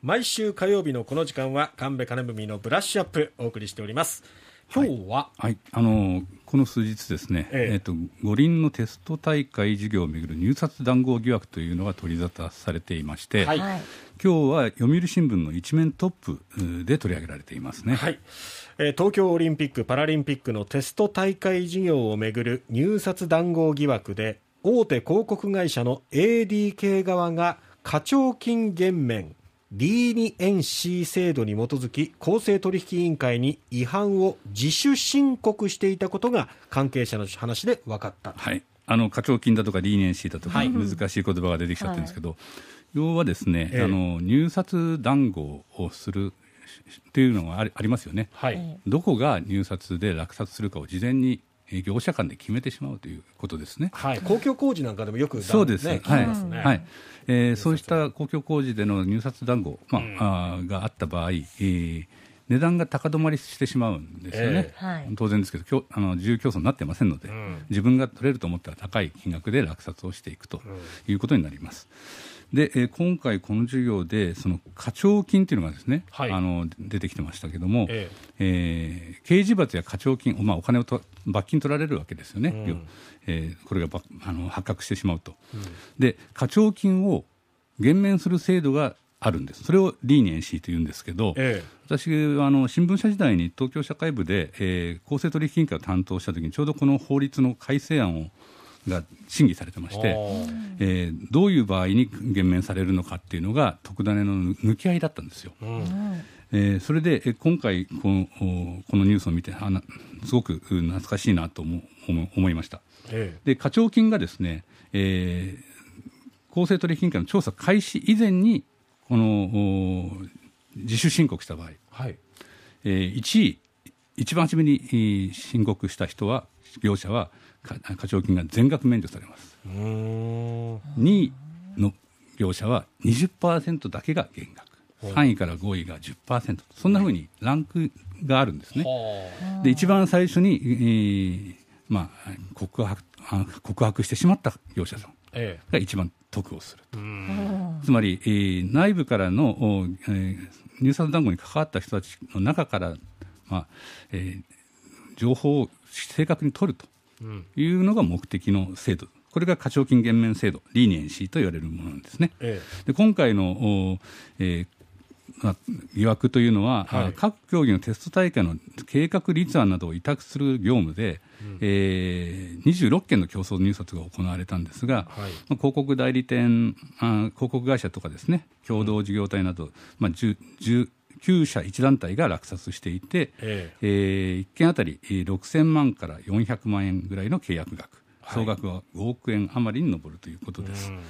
毎週火曜日のこの時間は神戸金文のブラッシュアップお送りしております。今日は、はい、あのこの数日ですね、ええ。えっと五輪のテスト大会事業をめぐる入札談合疑惑というのが取り沙汰されていまして、はい。はい。今日は読売新聞の一面トップで取り上げられていますね。はい。えー東京オリンピック・パラリンピックのテスト大会事業をめぐる入札談合疑惑で大手広告会社の ADK 側が課徴金減免 D2NC 制度に基づき公正取引委員会に違反を自主申告していたことが関係者の話で分かった。はい、あの課徴金だとかリーニエンシーだとか、はい。難しい言葉が出てきちゃってるんですけど、要はですね、ええ。あの入札談合をするっていうのがありますよね。はい、どこが入札で落札するかを事前にえー業者間で決めてしまうということですね。はい、公共工事なんかでもよくそうです、ね、聞はい。はい。えーそうした公共工事での入札談合、まああーがあった場合、えー値段が高止まりしてしまうんですよね、ええはい。当然ですけど、きょあの自由競争になってませんので、ん。自分が取れると思ったら高い金額で落札をしていくということになります。で、えー今回、この授業で、その課徴金というのがですね、はい。あの出てきてましたけども、ええ。ー刑事罰や課徴金、まあ、お金をと罰金取られるわけですよね、うん。よえーこれがばあの発覚してしまうと、で課徴金を減免する制度があるんです、それをリーニエンシーというんですけど、え私はあの新聞社時代に東京社会部で、えー公正取引委員会を担当したときに、ちょうどこの法律の改正案をが審議されてまして、えーどういう場合に減免されるのかっていうのが、特ダネの抜き合いだったんですよ。えーそれで、えー今回この、おこのニュースを見て、あなすごくうん懐かしいなと思思思いました。えで課徴金がですね、えー公正取引委員会の調査開始以前にこのお自主申告した場合、はいえー1位一番初めにえー申告した人は業者はか課徴金が全額免除されます。うーん。2位の業者は20%だけが減額。3位から5位が10%そんなふうにランクがあるんですね、はで一番最初に、えーまあ、告白あ告白してしまった業者さんえが一番得をすると、つまり、えー内部からの、おえー入札談合に関わった人たちの中から、まあえー情報を正確に取るとうん。いうのが目的の制度、これが課徴金減免制度、リーニエンシーと言われるものなんですね。えで今回の、おえーまあ、疑惑というのは、はい。あ各競技のテスト大会の計画立案などを委託する業務で、えー26件の競争入札が行われたんですが、えはい。まあ、広告代理店あ、広告会社とかですね、共同事業体など、まあ、10 19社1団体が落札していて、ええー、1件あたりえー6000万から400万円ぐらいの契約額、はい総額は5億円余りに上るということえです。うん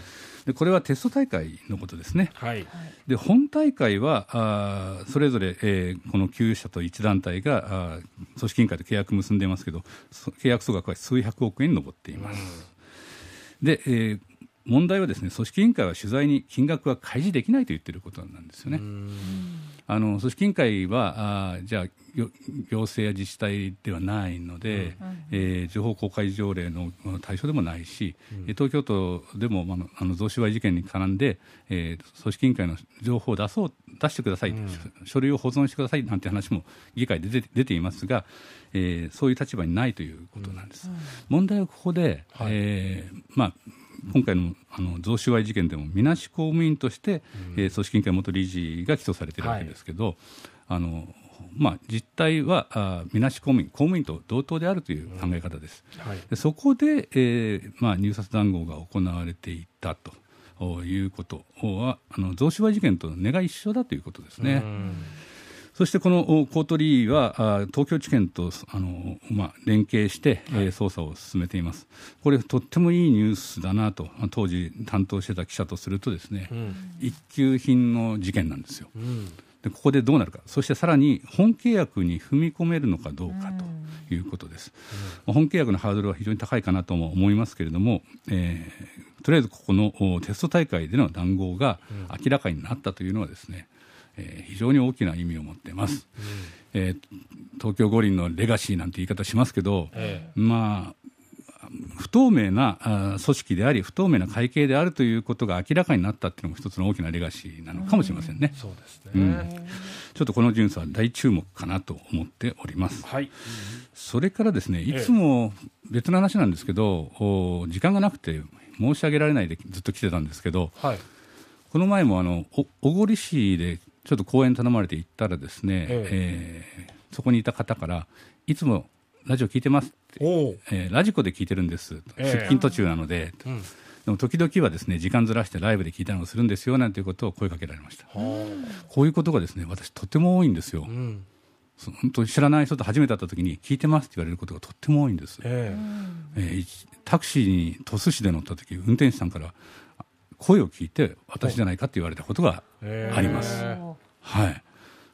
でこれはテスト大会のことですね。はいで本大会はあーそれぞれ、えーこの9社と1団体があー組織委員会と契約結んでいますけどそ契約総額は数百億円に上っています。で、えー問題はですね組織委員会は取材に金額は開示できないと言っていることなんですよね。あの組織委員会はあーじゃあよ行政や自治体ではないので、えー情報公開条例のうん対象でもないし、えー東京都でも、まああの、あの贈収賄事件に絡んで、えー組織委員会の情報を出そう出してください、書類を保存してくださいなんて話も議会で出て出ていますが、えーそういう立場にないということなんです。問題はここで、はい。えーまあ今回のあの贈収賄事件でもみなし公務員として、えー組織委員会元理事が起訴されているわけですけど、あのまあ、実態はあみなし公務員、公務員と同等であるという考え方です。はいでそこで、えーまあ、入札談合が行われていたということは、あの贈収賄事件と根が一緒だということですね。うんそしてこのおコートリーはあ東京地検とあの、まあ、連携して、えー捜査を進めています。これとってもいいニュースだなとまあ当時担当してた記者とするとですね、うん一級品の事件なんですよ。うんでここでどうなるか、そしてさらに本契約に踏み込めるのかどうかということです。まあ本契約のハードルは非常に高いかなとも思いますけれども、えーとりあえずここのおテスト大会での談合が明らかになったというのはですね、えー非常に大きな意味を持っています。えー東京五輪のレガシーなんて言い方しますけど、えまあ不透明な組織であり、不透明な会計であるということが明らかになったっていうのも一つの大きなレガシーなのかもしれませんね。そうですね、うん、ちょっとこのニュースは大注目かなと思っております。はい、それからですね、いつも別の話なんですけど、時間がなくて申し上げられないでずっと来てたんですけど、はい、この前もあの小郡市でちょっと講演頼まれて行ったらですね、ええ。ー、そこにいた方からいつもラジオ聞いてますって、えー、ラジコで聞いてるんです、えー、出勤途中なので、うん、でも時々はですね時間ずらしてライブで聞いたりもするんですよなんていうことを声かけられました、こういうことがですね私とても多いんですよ、うん、本当に知らない人と初めて会った時に聞いてますって言われることがとっても多いんです、えー、えー、タクシーに鳥栖市で乗った時運転手さんから声を聞いて私じゃないかって言われたことがあります、はい。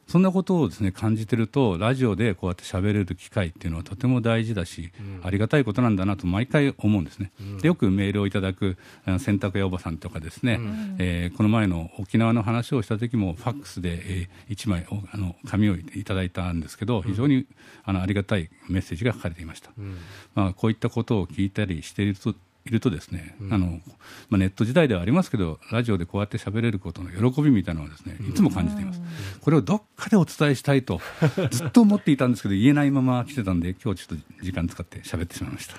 そんなことをですね感じてるとラジオでこうやって喋れる機会っていうのはとても大事だし、うん、ありがたいことなんだなと毎回思うんですね、うん、でよくメールをいただく洗濯屋おばさんとかですね、うん、えー、この前の沖縄の話をした時もファックスで、えー、1枚あの紙をいただいたんですけど非常にあのありがたいメッセージが書かれていました、まあ、こういったことを聞いたりしているといるとですね、うん、あのまあ、ネット時代ではありますけどラジオでこうやって喋れることの喜びみたいなのはですねいつも感じています、これをどっかでお伝えしたいと ずっと思っていたんですけど言えないまま来てたんで今日ちょっと時間使って喋ってしまいました。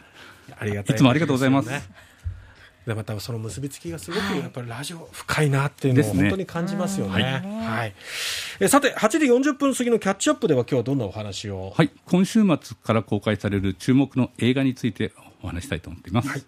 ありがたい、いつもありがとうございます、でまたその結びつきがすごくやっぱりラジオ深いなっていうのを本当に感じますよね。ねはい、えさて8時40分過ぎのキャッチアップでは今日はどんなお話を？はい。今週末から公開される注目の映画についてお話したいと思っています。はい